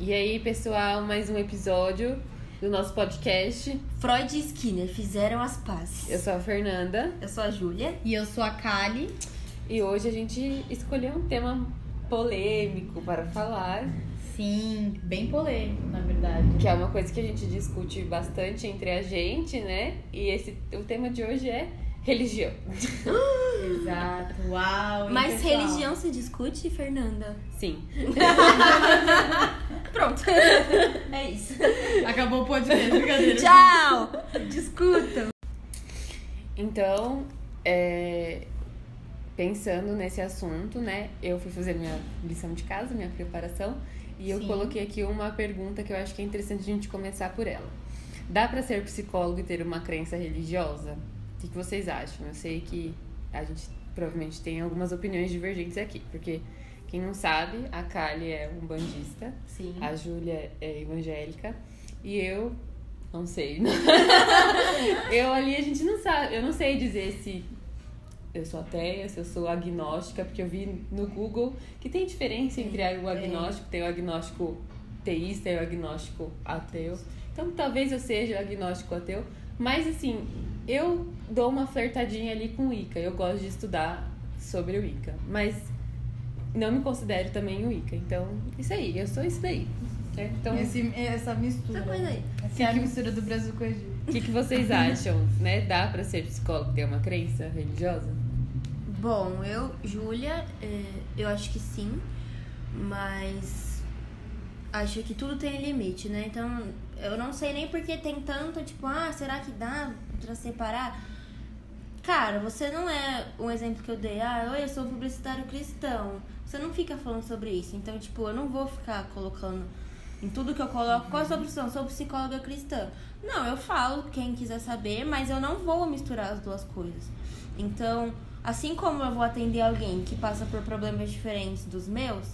E aí, pessoal, mais um episódio do nosso podcast. Freud e Skinner fizeram as pazes. Eu sou a Fernanda Eu sou a Júlia. E eu sou a Kali. e hoje a gente escolheu um tema polêmico para falar, Sim, bem polêmico, na verdade. que é uma coisa que a gente discute bastante entre a gente, né? E esse o tema de hoje é religião. Exato. Uau. Mas pessoal? religião se discute, Fernanda? Sim. Pronto. é isso. Acabou o podcast, brincadeira. Tchau! Discutam. Então, é, pensando nesse assunto, né? Eu fui fazer minha lição de casa, minha preparação, e eu Sim. coloquei aqui uma pergunta que eu acho que é interessante a gente começar por ela. Dá pra ser psicólogo e ter uma crença religiosa? O que, que vocês acham? Eu sei que a gente provavelmente tem algumas opiniões divergentes aqui, porque quem não sabe, a Kali é um bandista, Sim. a Júlia é evangélica e eu não sei. eu ali a gente não sabe, eu não sei dizer se eu sou ateia, se eu sou agnóstica, porque eu vi no Google que tem diferença entre o agnóstico, tem o agnóstico teísta e o agnóstico ateu. Então talvez eu seja agnóstico ateu, mas assim, eu dou uma flertadinha ali com o Ica. Eu gosto de estudar sobre o Ica, mas não me considero também o Ica. Então, isso aí, eu sou isso daí. certo? Então, Esse- essa mistura. Essa coisa aí. Essa é a mistura do Brasil com o Egito. o que, que vocês acham, né? Dá pra ser psicólogo ter uma crença religiosa? Bom, eu, Júlia, é, eu acho que sim, mas acho que tudo tem limite, né? Então, eu não sei nem porque tem tanto, tipo, ah, será que dá pra separar? Cara, você não é um exemplo que eu dei, ah, oi, eu sou um publicitário cristão. Você não fica falando sobre isso. Então, tipo, eu não vou ficar colocando em tudo que eu coloco, qual a sua profissão? Sou psicóloga cristã. Não, eu falo, quem quiser saber, mas eu não vou misturar as duas coisas. Então, assim como eu vou atender alguém que passa por problemas diferentes dos meus,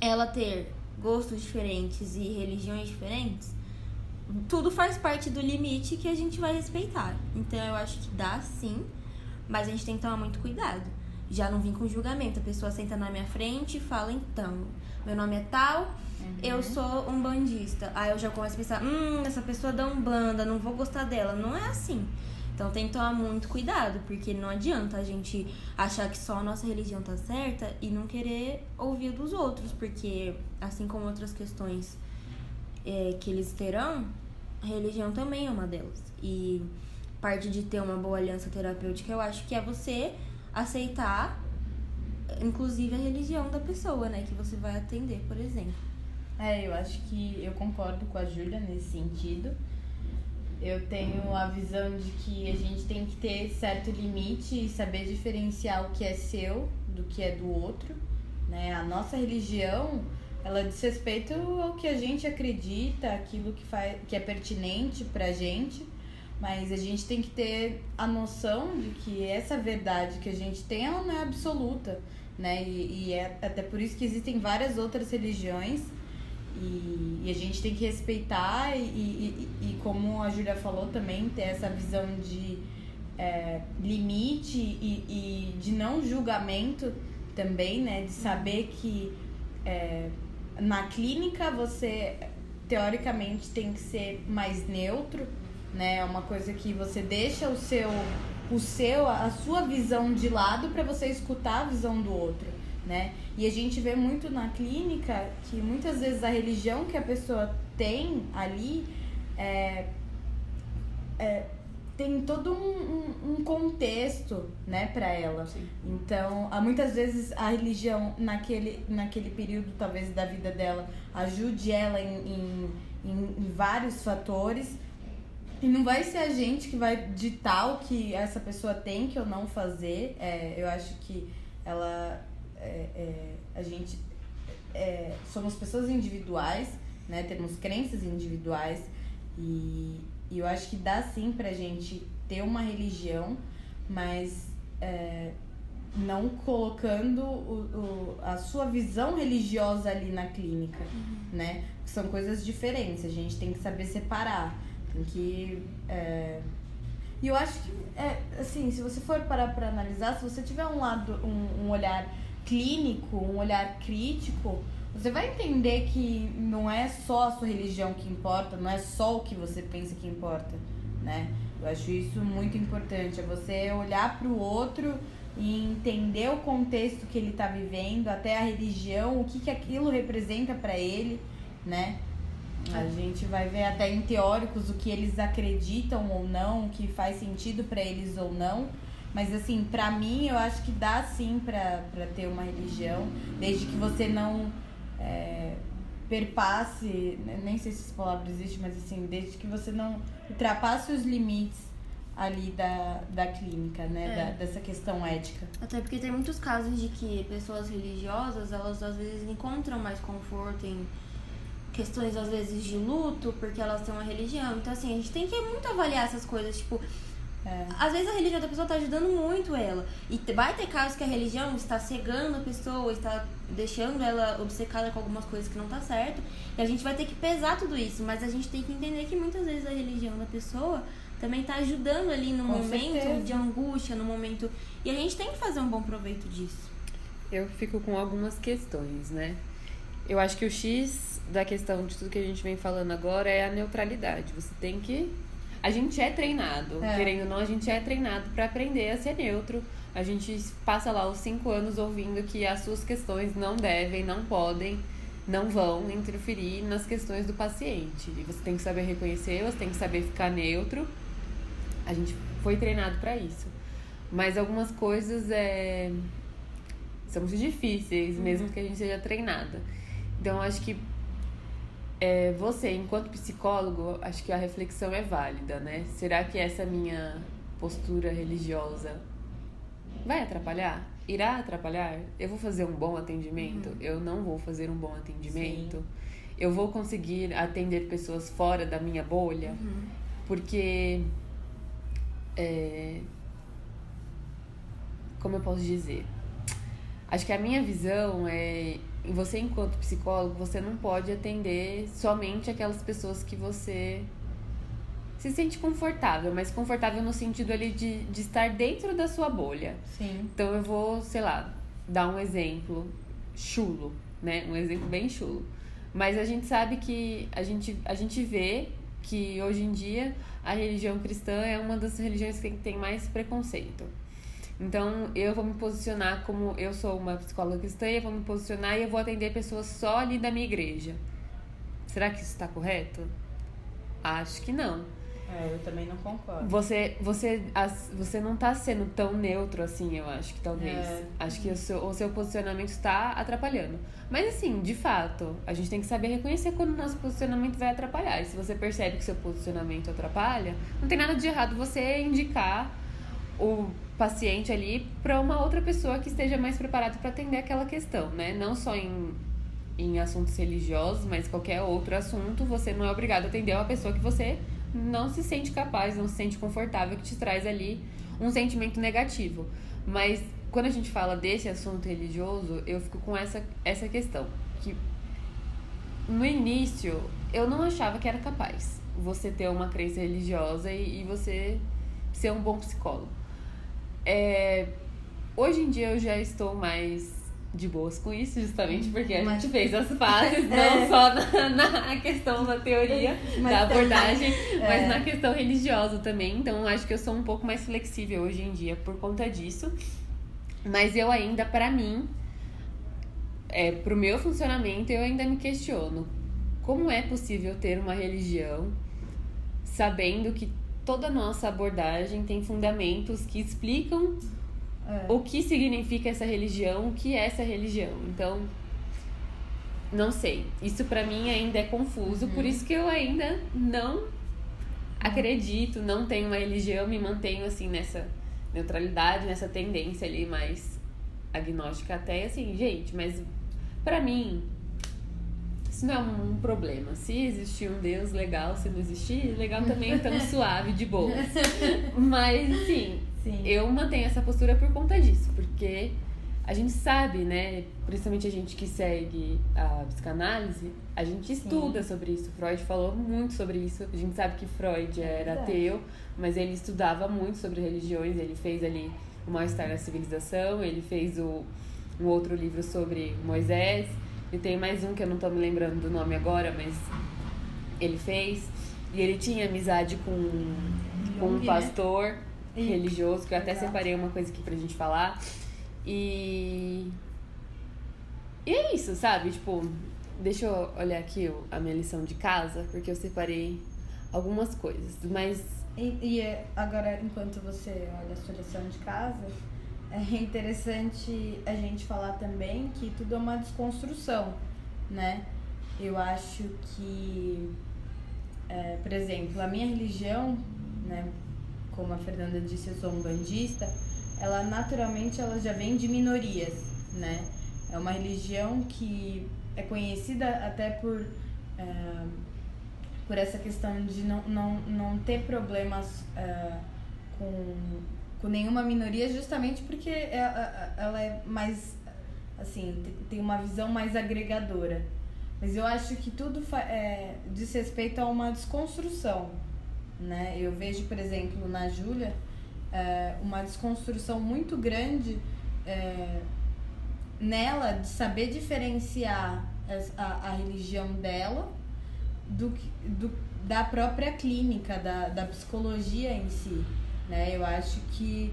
ela ter gostos diferentes e religiões diferentes, tudo faz parte do limite que a gente vai respeitar. Então eu acho que dá sim, mas a gente tem que tomar muito cuidado. Já não vim com julgamento. A pessoa senta na minha frente e fala, então, meu nome é tal, eu sou um bandista. Aí eu já começo a pensar, hum, essa pessoa dá um banda, não vou gostar dela. Não é assim. Então tem que tomar muito cuidado, porque não adianta a gente achar que só a nossa religião tá certa e não querer ouvir dos outros, porque assim como outras questões é, que eles terão, a religião também é uma delas. E parte de ter uma boa aliança terapêutica, eu acho que é você aceitar, inclusive, a religião da pessoa, né? Que você vai atender, por exemplo. É, eu acho que eu concordo com a Júlia nesse sentido. Eu tenho a visão de que a gente tem que ter certo limite e saber diferenciar o que é seu do que é do outro, né? A nossa religião, ela diz respeito ao que a gente acredita, aquilo que, faz, que é pertinente pra gente, mas a gente tem que ter a noção de que essa verdade que a gente tem, ela não é absoluta, né? E, e é até por isso que existem várias outras religiões e, e a gente tem que respeitar e, e, e- como a Júlia falou também, ter essa visão de é, limite e, e de não julgamento também, né? De saber que é, na clínica você teoricamente tem que ser mais neutro, né? É uma coisa que você deixa o seu o seu a sua visão de lado para você escutar a visão do outro, né? E a gente vê muito na clínica que muitas vezes a religião que a pessoa tem ali é, é, tem todo um, um- um contexto, né, para ela. Então, há muitas vezes a religião naquele, naquele período, talvez, da vida dela, ajude ela em, em- em vários fatores. E não vai ser a gente que vai ditar o que essa pessoa tem que ou não fazer. É, eu acho que ela. é, é, a gente. é, somos pessoas individuais, né? Temos crenças individuais. E, e eu acho que dá sim pra gente ter uma religião, mas é, não colocando o, o- a sua visão religiosa ali na clínica, né? São coisas diferentes, a gente tem que saber separar. Tem que. é, E eu acho que, é, assim, se você for parar pra analisar, se você tiver um lado, um, um olhar clínico, um olhar crítico, você vai entender que não é só a sua religião que importa, não é só o que você pensa que importa, né? Eu acho isso muito importante, é você olhar para o outro e entender o contexto que ele está vivendo, até a religião, o que, que aquilo representa para ele, né? A gente vai ver até em teóricos o que eles acreditam ou não, o que faz sentido para eles ou não. Mas assim, pra mim, eu acho que dá sim pra ter uma religião, desde que você não é, perpasse, né, nem sei se essa palavra existe, mas assim, desde que você não ultrapasse os limites ali da, da clínica, né? É. Da, dessa questão ética. Até porque tem muitos casos de que pessoas religiosas, elas às vezes encontram mais conforto em questões, às vezes, de luto, porque elas têm uma religião. Então, assim, a gente tem que muito avaliar essas coisas, tipo... É. Às vezes a religião da pessoa está ajudando muito ela. E vai ter casos que a religião está cegando a pessoa, está deixando ela obcecada com algumas coisas que não tá certo. E a gente vai ter que pesar tudo isso. Mas a gente tem que entender que muitas vezes a religião da pessoa também está ajudando ali no Com momento certeza. de angústia, no momento. E a gente tem que fazer um bom proveito disso. Eu fico com algumas questões, né? Eu acho que o X da questão de tudo que a gente vem falando agora é a neutralidade. Você tem que. A gente é treinado, é. querendo ou não, a gente é treinado para aprender a ser neutro. A gente passa lá os cinco anos ouvindo que as suas questões não devem, não podem, não vão interferir nas questões do paciente. E você tem que saber reconhecer, você tem que saber ficar neutro a gente foi treinado para isso. Mas algumas coisas é, são muito difíceis, uhum. mesmo que a gente seja treinada. Então, acho que é, você, enquanto psicólogo, acho que a reflexão é válida, né? Será que essa minha postura religiosa vai atrapalhar? Irá atrapalhar? Eu vou fazer um bom atendimento? Uhum. Eu não vou fazer um bom atendimento? Sim. Eu vou conseguir atender pessoas fora da minha bolha? Uhum. Porque é... Como eu posso dizer? Acho que a minha visão é. Você, enquanto psicólogo, você não pode atender somente aquelas pessoas que você se sente confortável, mas confortável no sentido ali de, de estar dentro da sua bolha. Sim. Então eu vou, sei lá, dar um exemplo chulo, né? Um exemplo bem chulo. Mas a gente sabe que a gente, a gente vê que hoje em dia a religião cristã é uma das religiões que tem mais preconceito. Então, eu vou me posicionar como eu sou uma psicóloga cristã, eu vou me posicionar e eu vou atender pessoas só ali da minha igreja. Será que isso está correto? Acho que não. É, eu também não concordo. Você, você, você não está sendo tão neutro assim, eu acho que talvez. É. Acho que o seu, o seu posicionamento está atrapalhando. Mas assim, de fato, a gente tem que saber reconhecer quando o nosso posicionamento vai atrapalhar. E se você percebe que seu posicionamento atrapalha, não tem nada de errado você indicar o paciente ali para uma outra pessoa que esteja mais preparada para atender aquela questão, né? Não só em, em assuntos religiosos, mas qualquer outro assunto, você não é obrigado a atender uma pessoa que você não se sente capaz, não se sente confortável, que te traz ali um sentimento negativo. Mas quando a gente fala desse assunto religioso, eu fico com essa, essa questão. Que no início eu não achava que era capaz você ter uma crença religiosa e, e você ser um bom psicólogo. É, hoje em dia eu já estou mais de boas com isso, justamente porque a mas... gente fez as fases, não é. só na, na, questão da teoria, mas da abordagem, também, mas é. na questão religiosa também. Então, acho que eu sou um pouco mais flexível hoje em dia por conta disso. Mas eu ainda, para mim, é, pro meu funcionamento, eu ainda me questiono. Como é possível ter uma religião sabendo que toda a nossa abordagem tem fundamentos que explicam é. O que significa essa religião? O que é essa religião? Então, não sei. Isso para mim ainda é confuso, uhum. por isso que eu ainda não acredito, não tenho uma religião, me mantenho assim nessa neutralidade, nessa tendência ali mais agnóstica até assim, gente, mas para mim isso não é um problema. Se existir um Deus, legal. Se não existir, legal também, estamos suave, de boa. Mas, sim, Sim. Eu mantenho essa postura por conta disso, porque a gente sabe, né, principalmente a gente que segue a psicanálise, a gente estuda Sim. sobre isso. Freud falou muito sobre isso. A gente sabe que Freud é era ateu, mas ele estudava muito sobre religiões. Ele fez ali o Mal-Estar na Civilização, ele fez o um outro livro sobre Moisés. E tem mais um que eu não tô me lembrando do nome agora, mas ele fez. E ele tinha amizade com, com um né? pastor E- religioso, que eu até Exato. separei uma coisa aqui pra gente falar. E. E é isso, sabe? Tipo, deixa eu olhar aqui a minha lição de casa, porque eu separei algumas coisas. Mas E, e é- agora, enquanto você olha a sua lição de casa, é interessante a gente falar também que tudo é uma desconstrução, né? Eu acho que, é, por exemplo, a minha religião, né, como a Fernanda disse, eu sou um bandista, ela naturalmente ela já vem de minorias, né? É uma religião que é conhecida até por é, por essa questão de não, não, não ter problemas é, com, com nenhuma minoria, justamente porque é- é- ela é mais, assim, te- tem uma visão mais agregadora. Mas eu acho que tudo é, diz respeito a uma desconstrução, né? Eu vejo, por exemplo, na Júlia, é, uma desconstrução muito grande é, nela de saber diferenciar a, a religião dela do, do, da própria clínica, da, da psicologia em si. Né? Eu acho que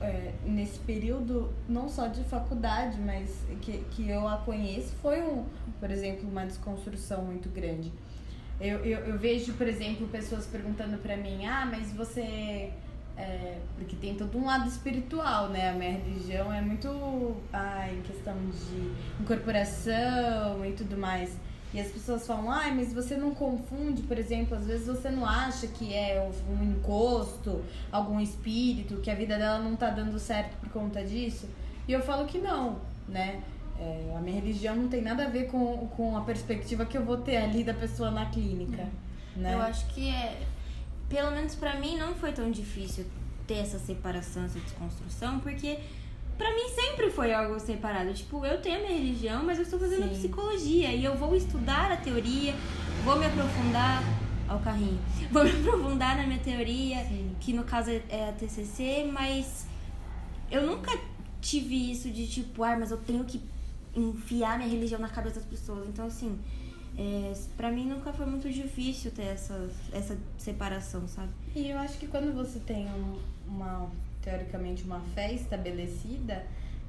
é, nesse período, não só de faculdade, mas que, que eu a conheço, foi, um, por exemplo, uma desconstrução muito grande. Eu, eu, eu vejo, por exemplo, pessoas perguntando pra mim, ah, mas você. é, porque tem todo um lado espiritual, né? A minha religião é muito ah, em questão de incorporação e tudo mais. E as pessoas falam, ai, mas você não confunde, por exemplo, às vezes você não acha que é um encosto, algum espírito, que a vida dela não tá dando certo por conta disso? E eu falo que não, né? É, a minha religião não tem nada a ver com, com a perspectiva que eu vou ter ali da pessoa na clínica, né? Eu acho que é. Pelo menos pra mim não foi tão difícil ter essa separação, essa desconstrução, porque pra mim sempre foi algo separado. Tipo, eu tenho a minha religião, mas eu estou fazendo Sim. psicologia e eu vou estudar a teoria, vou me aprofundar. Ao carrinho. Vou me aprofundar na minha teoria, Sim. que no caso é- é a TCC, mas eu nunca tive isso de tipo, ah, mas eu tenho que enfiar minha religião na cabeça das pessoas. Então, assim, é, pra mim nunca foi muito difícil ter essa, essa separação, sabe? E eu acho que quando você tem um- uma, teoricamente, uma fé estabelecida,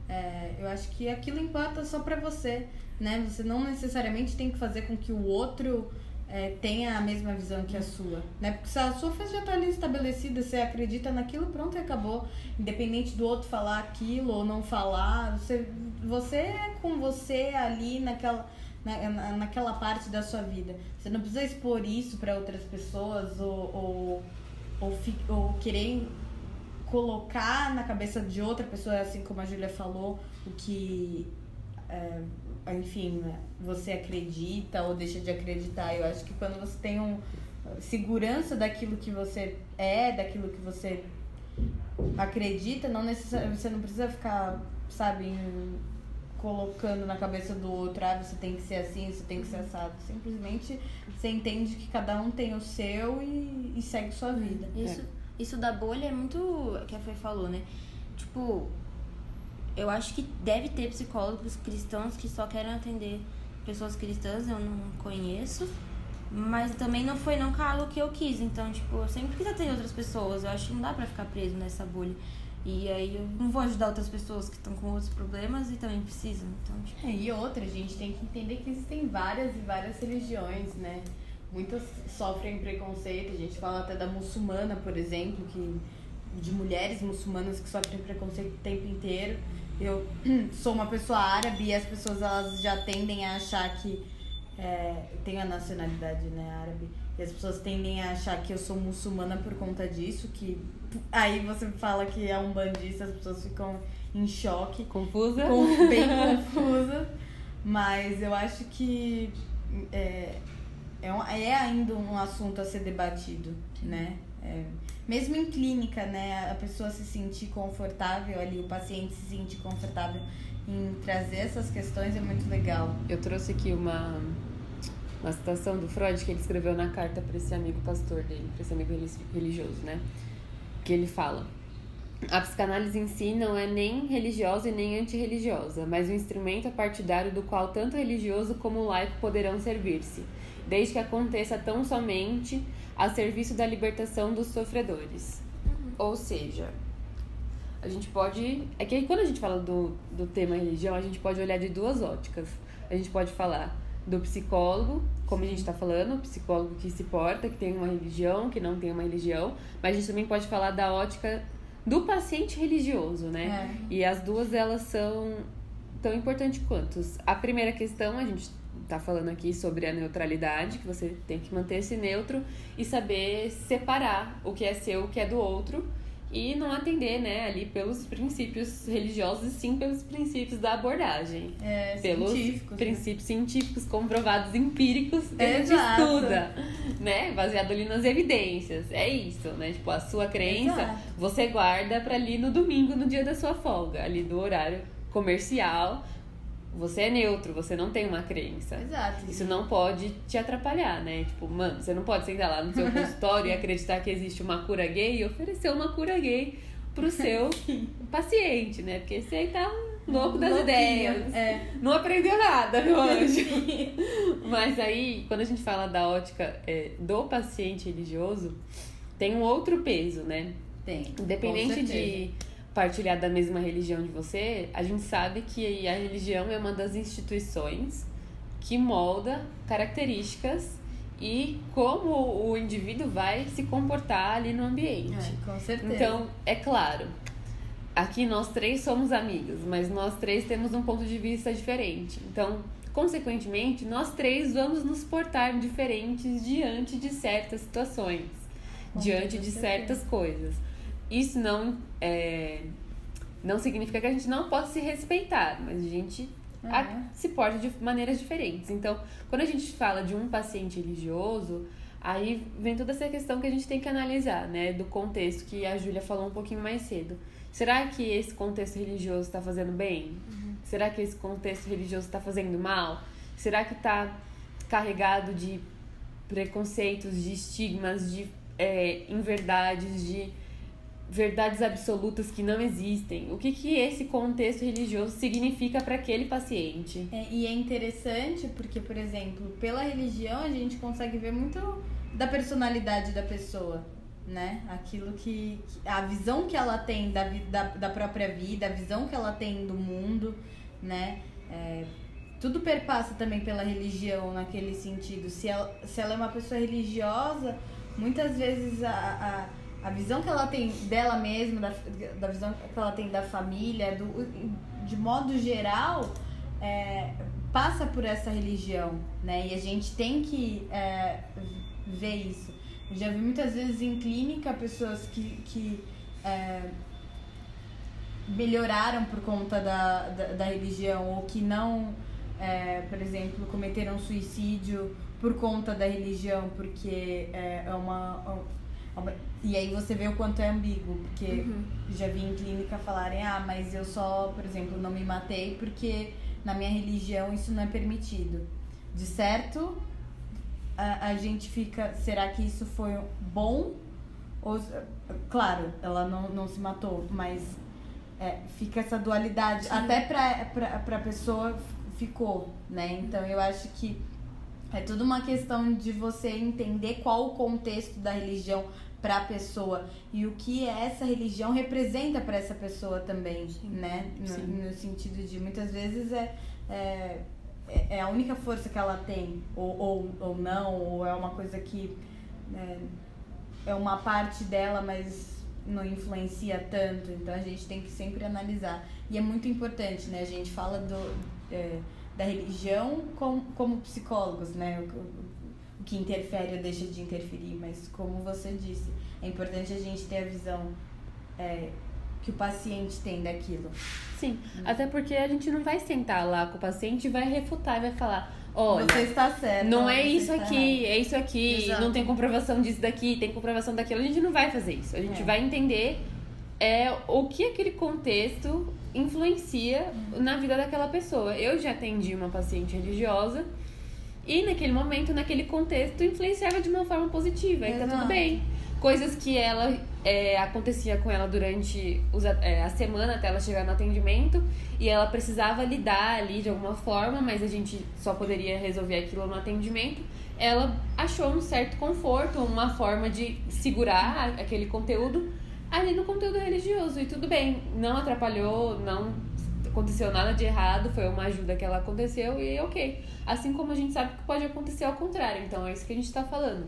é, eu acho que aquilo importa só pra você, né? Você não necessariamente tem que fazer com que o outro é, tenha a mesma visão que a sua, né? Porque se a sua fé já tá ali estabelecida, você acredita naquilo, pronto, acabou. Independente do outro falar aquilo ou não falar, você, você é com você ali naquela... Na, na- naquela parte da sua vida. Você não precisa expor isso para outras pessoas ou, ou, ou, ou querer colocar na cabeça de outra pessoa, assim como a Júlia falou, o que, é, enfim, né, você acredita ou deixa de acreditar. Eu acho que quando você tem um segurança daquilo que você é, daquilo que você acredita, não necessariamente você não precisa ficar, sabe, em- colocando na cabeça do outro, ah, você tem que ser assim, você tem que ser assado. Simplesmente você entende que cada um tem o seu e, e segue sua vida. Isso, isso da bolha é muito. que a Fê falou, né? Tipo, eu acho que deve ter psicólogos cristãos que só querem atender pessoas cristãs, eu não conheço. Mas também não foi nunca algo que eu quis. Então, tipo, eu sempre quis atender outras pessoas. Eu acho que não dá pra ficar preso nessa bolha. E aí eu não vou ajudar outras pessoas que estão com outros problemas e também precisam. Então, tipo. É, e outra, a gente tem que entender que existem várias e várias religiões, né? Muitas sofrem preconceito, a gente fala até da muçulmana, por exemplo, que de mulheres muçulmanas que sofrem preconceito o tempo inteiro. Eu sou uma pessoa árabe e as pessoas elas já tendem a achar que é, eu tenho a nacionalidade né, árabe e as pessoas tendem a achar que eu sou muçulmana por conta disso, que aí você fala que é um bandista, as pessoas ficam em choque Confusa? com- bem confusa, mas eu acho que é, é, um- é ainda um assunto a ser debatido, né? É, mesmo em clínica, né? A pessoa se sentir confortável ali, o paciente se sentir confortável em trazer essas questões é muito legal. Eu trouxe aqui uma, uma citação do Freud que ele escreveu na carta para esse amigo pastor dele, para esse amigo reli- religioso, né? Que ele fala: A psicanálise em si não é nem religiosa e nem antirreligiosa, mas um instrumento partidário do qual tanto religioso como laico poderão servir-se, desde que aconteça tão somente a serviço da libertação dos sofredores. Ou seja, a gente pode. É que quando a gente fala do, do tema religião, a gente pode olhar de duas óticas. A gente pode falar do psicólogo, como a gente está falando, o psicólogo que se porta, que tem uma religião, que não tem uma religião, mas a gente também pode falar da ótica do paciente religioso, né? É. E as duas elas são tão importantes quanto. A primeira questão, a gente tá falando aqui sobre a neutralidade, que você tem que manter esse neutro e saber separar o que é seu, o que é do outro e não atender, né, ali pelos princípios religiosos e sim pelos princípios da abordagem. É, Pelos científicos. né? princípios científicos comprovados, empíricos, que a gente Exato. estuda, né? Baseado ali nas evidências. É isso, né? Tipo, a sua crença, Exato. você guarda pra ali no domingo, no dia da sua folga, ali do horário comercial. Você é neutro, você não tem uma crença. Exato. Isso não pode te atrapalhar, né? Tipo, mano, você não pode sentar lá no seu consultório e acreditar que existe uma cura gay e oferecer uma cura gay pro seu paciente, né? Porque você aí tá louco das Louquinho, ideias. É. Não aprendeu nada, meu anjo. Mas aí, quando a gente fala da ótica é, do paciente religioso, tem um outro peso, né? Tem. Independente de partilhar da mesma religião de você, a gente sabe que a religião é uma das instituições que molda características e como o indivíduo vai se comportar ali no ambiente. É, com certeza. Então, é claro, aqui nós três somos amigos, mas nós três temos um ponto de vista diferente. Então, consequentemente, nós três vamos nos portar diferentes diante de certas situações, Com diante de certeza. certas coisas. Isso não é, não significa que a gente não pode se respeitar, mas a gente a- Uhum. se porta de maneiras diferentes. Então, quando a gente fala de um paciente religioso, aí vem toda essa questão que a gente tem que analisar, né? Do contexto que a Júlia falou um pouquinho mais cedo. Será que esse contexto religioso está fazendo bem? Será que esse contexto religioso está fazendo mal? Será que está carregado de preconceitos, de estigmas, de é, inverdades, de verdades absolutas que não existem? O que, que esse contexto religioso significa para aquele paciente? É, e é interessante porque, por exemplo, pela religião a gente consegue ver muito da personalidade da pessoa, né? Aquilo que. a visão que ela tem da, da, da própria vida, a visão que ela tem do mundo, né? É, tudo perpassa também pela religião naquele sentido. Se ela, se ela é uma pessoa religiosa, muitas vezes a, a, a visão que ela tem dela mesma, da, da visão que ela tem da família, do, de modo geral, é, passa por essa religião, né? E a gente tem que é, ver isso. Eu já vi muitas vezes em clínica pessoas que, que é, melhoraram por conta da, da, da religião ou que não, é, por exemplo, cometeram suicídio por conta da religião, porque é, é uma, é uma- E aí você vê o quanto é ambíguo, porque já vi em clínica falarem, ah, mas eu só, por exemplo, não me matei porque na minha religião isso não é permitido. De certo, a, a gente fica, será que isso foi bom? Ou, claro, ela não, não se matou, mas é, fica essa dualidade. Até pra, pra, pra pessoa ficou, né? Então eu acho que é tudo uma questão de você entender qual o contexto da religião para a pessoa e o que essa religião representa para essa pessoa também, né? No, Sim. no sentido de muitas vezes é, é, é a única força que ela tem, ou, ou, ou não, ou é uma coisa que é, é uma parte dela, mas não influencia tanto. Então a gente tem que sempre analisar. E é muito importante, né? A gente fala do, é, da religião com, como psicólogos, né? O, o- que interfere ou deixa de interferir, mas como você disse, é importante a gente ter a visão é, que o paciente tem daquilo. Sim, até porque a gente não vai sentar lá com o paciente e vai refutar e vai falar, olha, você está certo. não é você isso aqui, é isso aqui, Exato. não tem comprovação disso daqui, tem comprovação daquilo. A gente não vai fazer isso. A gente É. vai entender é, o que aquele contexto influencia na vida daquela pessoa. Eu já atendi uma paciente religiosa e naquele momento, naquele contexto, influenciava de uma forma positiva. E tá Exato. tudo bem. coisas que ela é, acontecia com ela durante os, é, a semana até ela chegar no atendimento e ela precisava lidar ali de alguma forma, mas a gente só poderia resolver aquilo no atendimento. Ela achou um certo conforto, uma forma de segurar aquele conteúdo ali no conteúdo religioso e tudo bem, não atrapalhou, não aconteceu nada de errado, foi uma ajuda que ela aconteceu e ok. Assim como a gente sabe que pode acontecer ao contrário, então é isso que a gente está falando.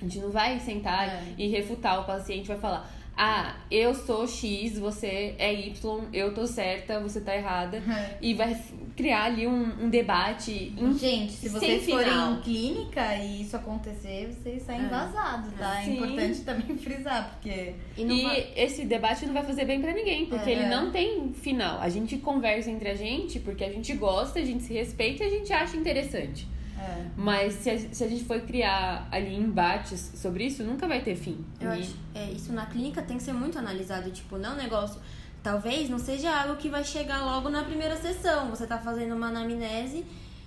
A gente não vai sentar é. e refutar o paciente, vai falar, ah, eu sou X, você é Y, eu tô certa, você tá errada. Uhum. E vai criar ali um, um debate. Gente, se vocês forem em clínica e isso acontecer, vocês saem é. vazados, tá? É importante também frisar, porque. E, e vai... esse debate não vai fazer bem para ninguém, porque é. ele não tem final. A gente conversa entre a gente porque a gente gosta, a gente se respeita e a gente acha interessante. É. Mas se a, se a gente for criar ali embates sobre isso, nunca vai ter fim. Eu e... acho, é, isso na clínica tem que ser muito analisado. Tipo, não é negócio. Talvez não seja algo que vai chegar logo na primeira sessão. Você tá fazendo uma anamnese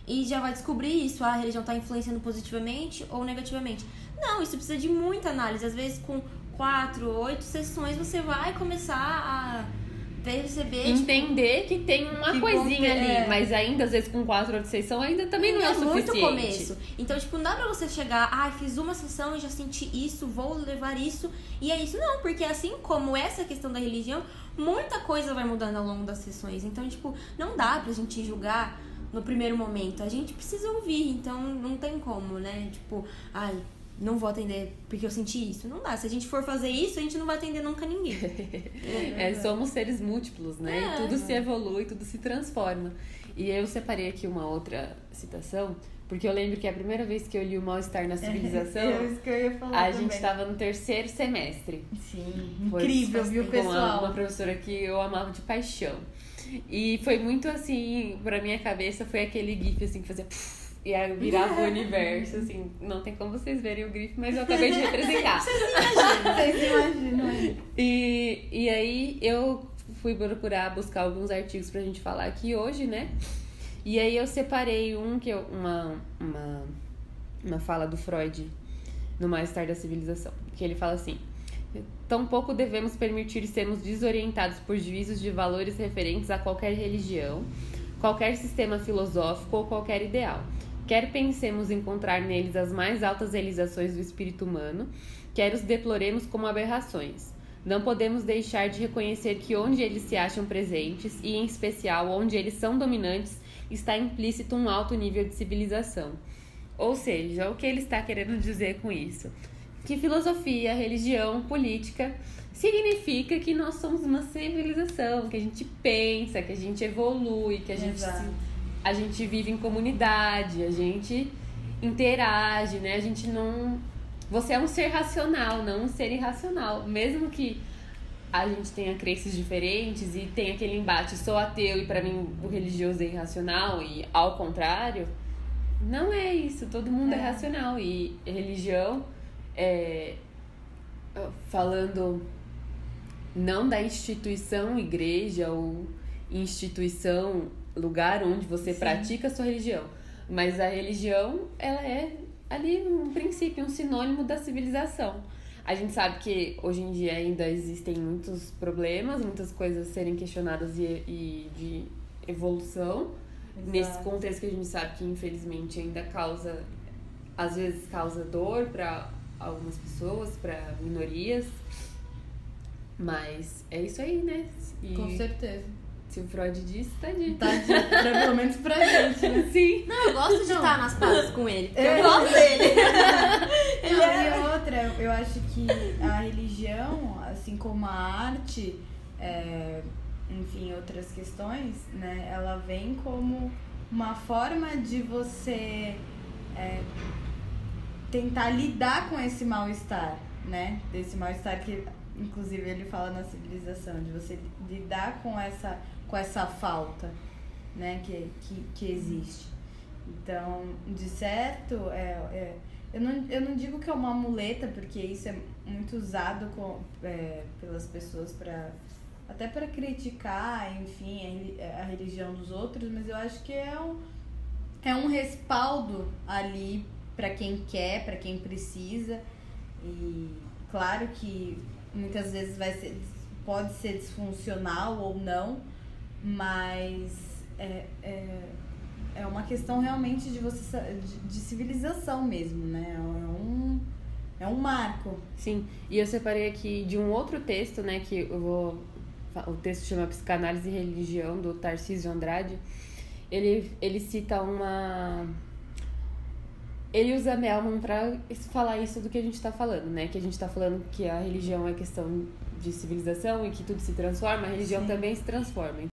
e já vai descobrir isso. Ah, a religião tá influenciando positivamente ou negativamente. Não, isso precisa de muita análise. Às vezes, com quatro, oito sessões, você vai começar a perceber. Tipo, Entender tipo, que tem uma que coisinha ali, é. mas ainda, às vezes, com quatro ou seis sessões, ainda também não é, é suficiente. muito começo. Então, tipo, não dá pra você chegar, ah, fiz uma sessão e já senti isso, vou levar isso, e é isso. Não, porque assim como essa questão da religião, muita coisa vai mudando ao longo das sessões. Então, tipo, não dá pra gente julgar no primeiro momento. A gente precisa ouvir, então não tem como, né? Tipo, ai não vou atender porque eu senti isso. Não dá. Se a gente for fazer isso, a gente não vai atender nunca ninguém. é, somos seres múltiplos, né? É, e tudo se evolui, tudo se transforma. E eu separei aqui uma outra citação, porque eu lembro que a primeira vez que eu li o Mal-Estar na Civilização, é isso que eu ia falar a gente estava no terceiro semestre. Sim, foi, incrível, viu, pessoal? Uma, uma professora que eu amava de paixão. E foi muito assim, pra minha cabeça, foi aquele gif assim que fazia e virava o universo, assim, não tem como vocês verem o grifo, mas eu acabei de representar. vocês imaginam, vocês imaginam. E, e aí eu fui procurar buscar alguns artigos pra gente falar aqui hoje, né? E aí eu separei um que eu, uma, uma, uma fala do Freud no Mais Tarde da Civilização, que ele fala assim: Tampouco devemos permitir sermos desorientados por juízos de valores referentes a qualquer religião, qualquer sistema filosófico ou qualquer ideal Quer pensemos encontrar neles as mais altas realizações do espírito humano, quer os deploremos como aberrações. Não podemos deixar de reconhecer que onde eles se acham presentes, e em especial onde eles são dominantes, está implícito um alto nível de civilização. Ou seja, o que ele está querendo dizer com isso? Que filosofia, religião, política significa que nós somos uma civilização, que a gente pensa, que a gente evolui, que a gente se a gente vive em comunidade, a gente interage, né? A gente não. Você é um ser racional, não um ser irracional. Mesmo que a gente tenha crenças diferentes e tenha aquele embate, sou ateu e para mim o religioso é irracional e ao contrário, não é isso. Todo mundo é, é racional e religião, é, falando não da instituição igreja ou instituição lugar onde você Sim. pratica a sua religião. Mas a religião, ela é ali um princípio, um sinônimo da civilização. A gente sabe que hoje em dia ainda existem muitos problemas, muitas coisas serem questionadas e, e de evolução. Exato. Nesse contexto que a gente sabe que infelizmente ainda causa, às vezes causa dor para algumas pessoas, para minorias. Mas é isso aí, né? E... Com certeza. Se o Freud disse, tá dito. Tá dito, pra, pelo menos pra gente, né? Sim. Não, eu gosto de estar nas pazes com ele, eu, eu gosto dele. Não, é... E outra, eu acho que a religião, assim como a arte, é, enfim, outras questões, né? Ela vem como uma forma de você é, tentar lidar com esse mal-estar, né? Desse mal-estar que, inclusive, ele fala na civilização, de você lidar com essa com essa falta né, que, que, que existe. Então, de certo, é, é, eu, não, eu não digo que é uma muleta, porque isso é muito usado com, é, pelas pessoas para até para criticar, enfim, a, a, religião dos outros, mas eu acho que é um, é um respaldo ali para quem quer, para quem precisa. E claro que muitas vezes vai ser, pode ser disfuncional ou não, mas é, é, é uma questão realmente de você de, de civilização mesmo, né? É um, é um marco. Sim, e eu separei aqui de um outro texto, né, que eu vou... O texto chama Psicanálise e Religião, do Tarcísio Andrade. Ele, ele cita uma... Ele usa Melman para falar isso do que a gente está falando, né? Que a gente está falando que a religião é questão de civilização e que tudo se transforma, a religião Sim. também se transforma.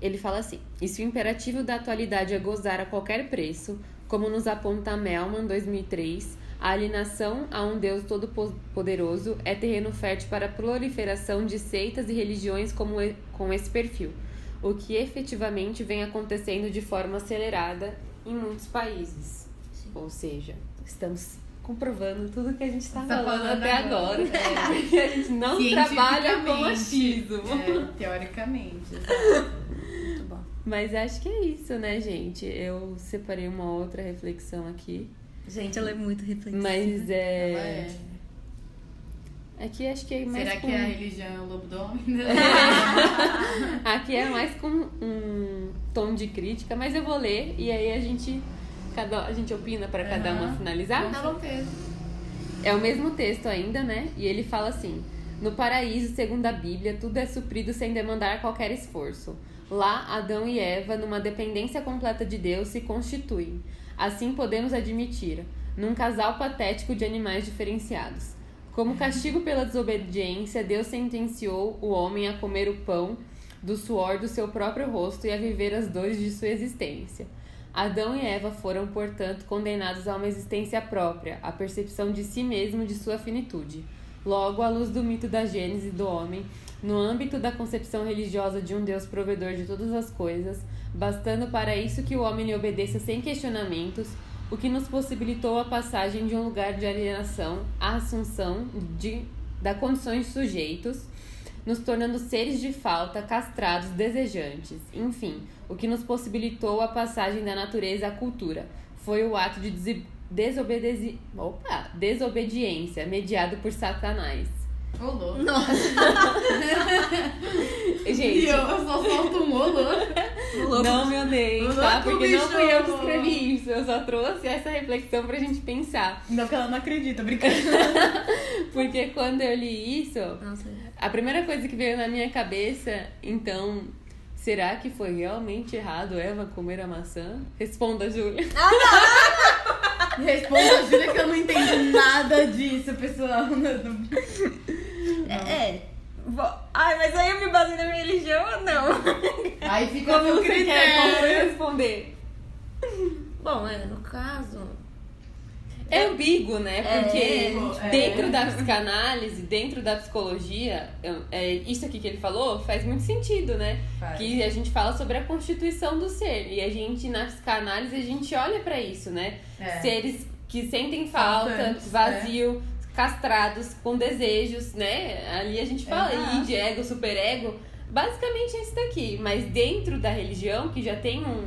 Ele fala assim: e se o imperativo da atualidade é gozar a qualquer preço, como nos aponta Melman 2003, a alienação a um Deus todo-poderoso é terreno fértil para a proliferação de seitas e religiões como com esse perfil, o que efetivamente vem acontecendo de forma acelerada em muitos países. Ou seja, estamos comprovando tudo que a gente está Tá falando, falando até agora. agora. Que a gente não trabalha com machismo. É, teoricamente. Muito bom. Mas acho que é isso, né, gente? Eu separei uma outra reflexão aqui. Gente, ela é muito reflexiva. Mas Ela é. é. Aqui acho que é mais Será com... que a religião é o lobo do homem? Aqui é mais com um tom de crítica, mas eu vou ler e aí a gente. Cada... A gente opina para cada uma Aham. finalizar? Com certeza. É o mesmo texto ainda, né? E ele fala assim: No paraíso, segundo a Bíblia, tudo é suprido sem demandar qualquer esforço. Lá, Adão e Eva, numa dependência completa de Deus, se constituem. Assim podemos admitir, num casal patético de animais diferenciados. Como castigo pela desobediência, Deus sentenciou o homem a comer o pão do suor do seu próprio rosto e a viver as dores de sua existência. Adão e Eva foram, portanto, condenados a uma existência própria, à percepção de si mesmo de sua finitude. Logo, à luz do mito da Gênese do homem, no âmbito da concepção religiosa de um Deus provedor de todas as coisas, bastando para isso que o homem lhe obedeça sem questionamentos, o que nos possibilitou a passagem de um lugar de alienação à assunção de, da condições sujeitos, nos tornando seres de falta, castrados, desejantes. Enfim, o que nos possibilitou a passagem da natureza à cultura foi o ato de. Opa! desobediência mediado por Satanás. Ô, louco. Nossa, E Gente, eu, eu só solto um ô, louco. não me odeiem, tá? Porque não fui eu que escrevi isso. Eu só trouxe essa reflexão pra gente pensar. Não, que ela não acredita, brincando. Porque quando eu li isso, nossa. A primeira coisa que veio na minha cabeça, então, será que foi realmente errado Eva comer a maçã? Responda, Júlia. Responda a Júlia que eu não entendi nada disso, pessoal. É. é. Ai, mas aí eu me baseio na minha religião ou não? Aí fica Como seu você quer como critério. eu responder? Bom, é, no caso. É ambíguo, né? Porque É. dentro da psicanálise, dentro da psicologia, eu- é, isso aqui que ele falou faz muito sentido, né? Faz. Que a gente fala sobre a constituição do ser. E a gente, na psicanálise, a gente olha pra isso, né? É. Seres que sentem falta, Faltantes, vazio, castrados, com desejos, né? Ali a gente fala Exato. id, ego, superego. Basicamente é isso daqui. Mas dentro da religião, que já tem um,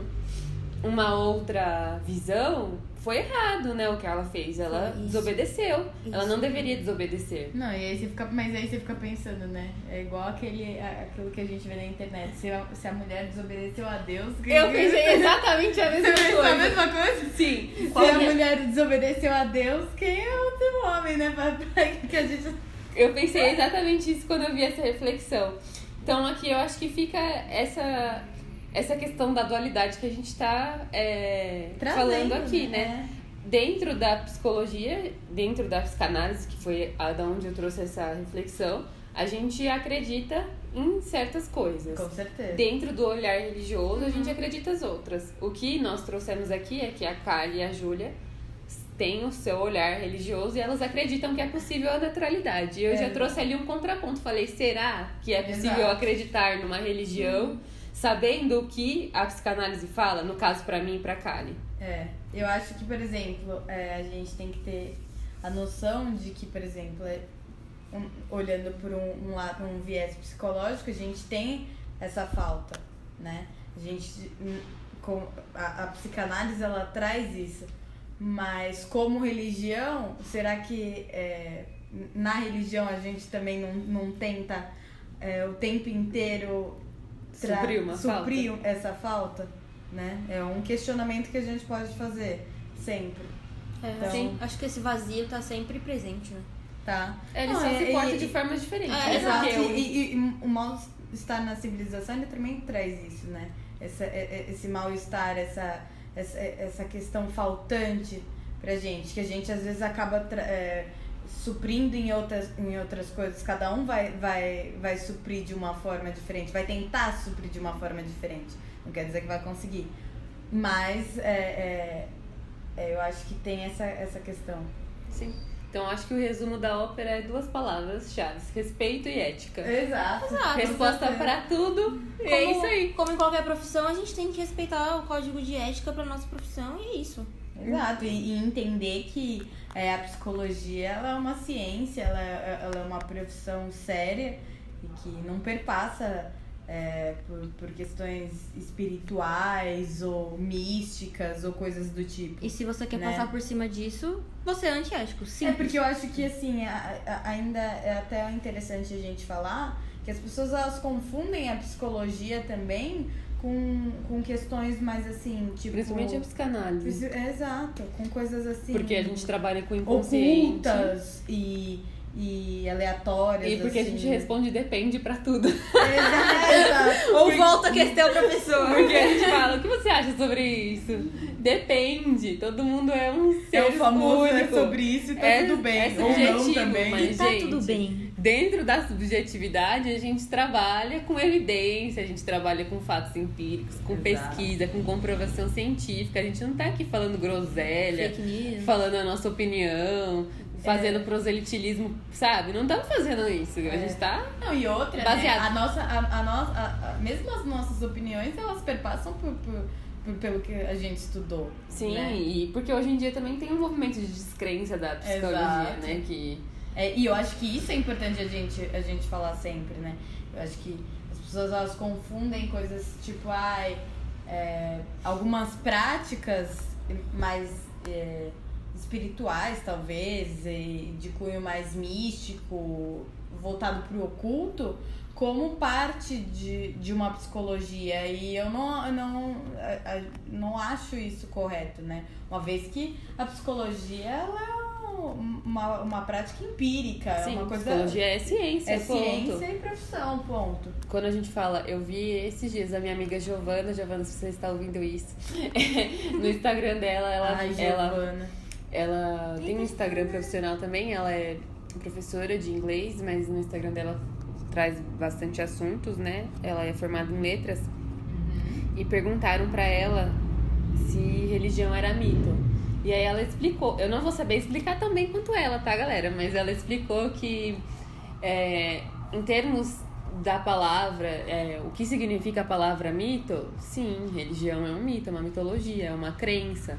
uma outra visão, foi errado, né? O que ela fez. Ela isso. desobedeceu. Ela Isso. não deveria desobedecer. Não, e aí você fica, mas aí você fica pensando, né? É igual aquele, a- aquilo que a gente vê na internet. Se a, se a mulher desobedeceu a Deus, quem- Eu pensei exatamente a Você mesma a coisa. mesma coisa? Sim. Se Qual a que é? mulher desobedeceu a Deus, quem é outro homem, né? Pra, pra que a gente. Eu pensei exatamente isso quando eu vi essa reflexão. Então aqui eu acho que fica essa, essa questão da dualidade que a gente está falando aqui, né? Dentro da psicologia, dentro da psicanálise, que foi a da onde eu trouxe essa reflexão, a gente acredita em certas coisas. Com certeza. Dentro do olhar religioso, a gente acredita as outras. O que nós trouxemos aqui é que a Kali e a Júlia têm o seu olhar religioso e elas acreditam que é possível a naturalidade. Eu É, já trouxe ali um contraponto. Falei, será que é possível Exato. acreditar numa religião sabendo o que a psicanálise fala? No caso, pra mim e pra Kali. É, eu acho que, por exemplo, é, a gente tem que ter a noção de que, por exemplo, é, um- olhando por um, um um viés psicológico, a gente tem essa falta, né? A gente, hum, com, a, a psicanálise, ela traz isso. Mas como religião, será que é, na religião a gente também não, não tenta é, o tempo inteiro Suprir uma suprir essa falta, né? É um questionamento que a gente pode fazer sempre, É, Então- assim, acho que esse vazio tá sempre presente, né? tá? Ele Não, só se e- porta de formas diferentes. É, né? Exato, e, e- e o mal-estar na civilização ele também traz isso, né? Essa, é- é- esse mal-estar, essa, essa, essa questão faltante pra gente, que a gente às vezes acaba tra- é, suprindo em outras, em outras coisas. Cada um vai, vai, vai suprir de uma forma diferente, vai tentar suprir de uma forma diferente. Não quer dizer que vai conseguir. Mas é, é, é, eu acho que tem essa, essa questão. Sim. Então acho que o resumo da ópera é duas palavras-chave: respeito e ética. Exato. Exato. Resposta pra tudo. É Como- isso aí. Como em qualquer profissão, a gente tem que respeitar o código de ética pra nossa profissão e é isso. Exato, e, e entender que é, a psicologia ela é uma ciência, ela, é- ela é uma profissão séria e que não perpassa é, por, por questões espirituais ou místicas ou coisas do tipo. E se você quer Né? passar por cima disso, você é antiético. Sim. É porque eu acho que assim, a- a- ainda é até interessante a gente falar que as pessoas elas confundem a psicologia também com, com questões mais assim, tipo. Principalmente a psicanálise. É, Exato, com coisas assim. Porque a gente trabalha com inconsciente. ocultas e, e aleatórias. E porque a assim. gente responde depende pra tudo. Exato, exato. Ou volta a questão pra pessoa. Porque a gente fala, o que você acha sobre isso? Depende. Todo mundo é um ser É o famoso é único. sobre isso e tá É- tudo bem. é Ou não também. mas- E tá gente, tudo bem. Dentro da subjetividade, a gente trabalha com evidência, a gente trabalha com fatos empíricos, com Exato. pesquisa, com comprovação científica. A gente não tá aqui falando groselha, falando a nossa opinião, fazendo proselitilismo, sabe? Não estamos fazendo isso. A É. gente tá. Não, e outra, Baseado. né? A nossa, a, a nossa, a- a- mesmo as nossas opiniões, elas perpassam por, por, por- pelo que a gente estudou. Sim, né? e porque hoje em dia também tem um movimento de descrença da psicologia, Exato. né? Que É, e eu acho que isso é importante a gente, a gente falar sempre, né? Eu acho que as pessoas elas confundem coisas tipo, ai, é, algumas práticas mais é, espirituais, talvez, e de cunho mais místico, voltado pro oculto, como parte de, de uma psicologia. E eu não, não, não acho isso correto, né? Uma vez que a psicologia ela uma, uma prática empírica, é sim, uma coisa. psicologia é ciência, é ponto. ciência e profissão, ponto. Quando a gente fala, eu vi esses dias a minha amiga Giovana, Giovana, se você está ouvindo isso, no Instagram dela, ela, Ai, ela, ela tem um Instagram profissional também, ela é professora de inglês, mas no Instagram dela traz bastante assuntos, né? Ela é formada em letras e perguntaram pra ela se religião era mito. E aí ela explicou, eu não vou saber explicar tão bem quanto ela, tá, galera? Mas ela explicou que é, em termos da palavra, é, o que significa a palavra mito? Sim, religião é um mito, é uma mitologia, é uma crença.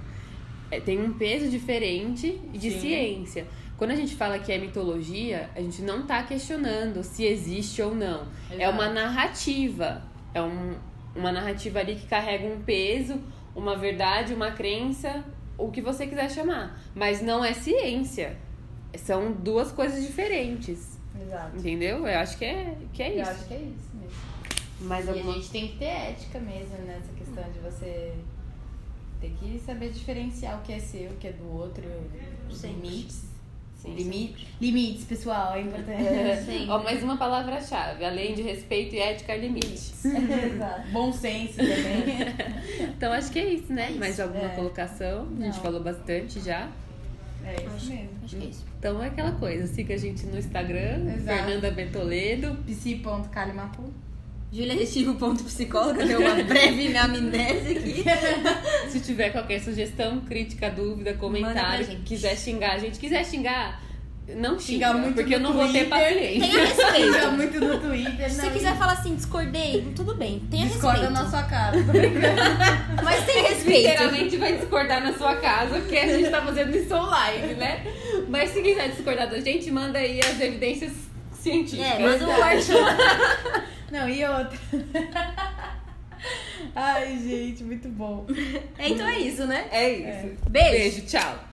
É, tem um peso diferente de Sim. ciência. Quando a gente fala que é mitologia, a gente não tá questionando se existe ou não. É Exato. uma narrativa. É um, uma narrativa ali que carrega um peso, uma verdade, uma crença, o que você quiser chamar. Mas não é ciência. São duas coisas diferentes. Exato. Entendeu? Eu acho que é, que é Eu isso. acho que é isso mesmo. Mais E a alguma gente tem que ter ética mesmo nessa questão de você ter que saber diferenciar o que é seu, o que é do outro, os limites. Sim, Limi- Limites, pessoal, é importante. Sim. Ó, mais uma palavra-chave. Além de respeito e ética, limites. Exato. Bom senso também. Então acho que é isso, né? É isso. Mais alguma É. colocação? A gente Não. falou bastante já. É isso Acho, mesmo. acho que é isso. Então é aquela coisa. Siga a gente no Instagram, Exato. Fernanda Betoledo. Psi.calimacu. juliadestivo.psicóloga deu uma breve amnésia aqui. Se tiver qualquer sugestão, crítica, dúvida, comentário, quiser xingar a gente, quiser xingar, não xinga, Xinga muito porque eu não vou ter Twitter. paciência. Tenha respeito. muito no Twitter. Se você quiser falar assim, discordei, tudo bem. Tenha Discorda respeito. na sua brincando. Mas tenha respeito. Literalmente vai discordar na sua casa, porque a gente tá fazendo isso online, né? Mas se quiser discordar da gente, manda aí as evidências científicas. É, manda um corte. Não, e outra. Ai, gente, muito bom. É, então é isso, né? É isso. Beijo. Beijo, tchau.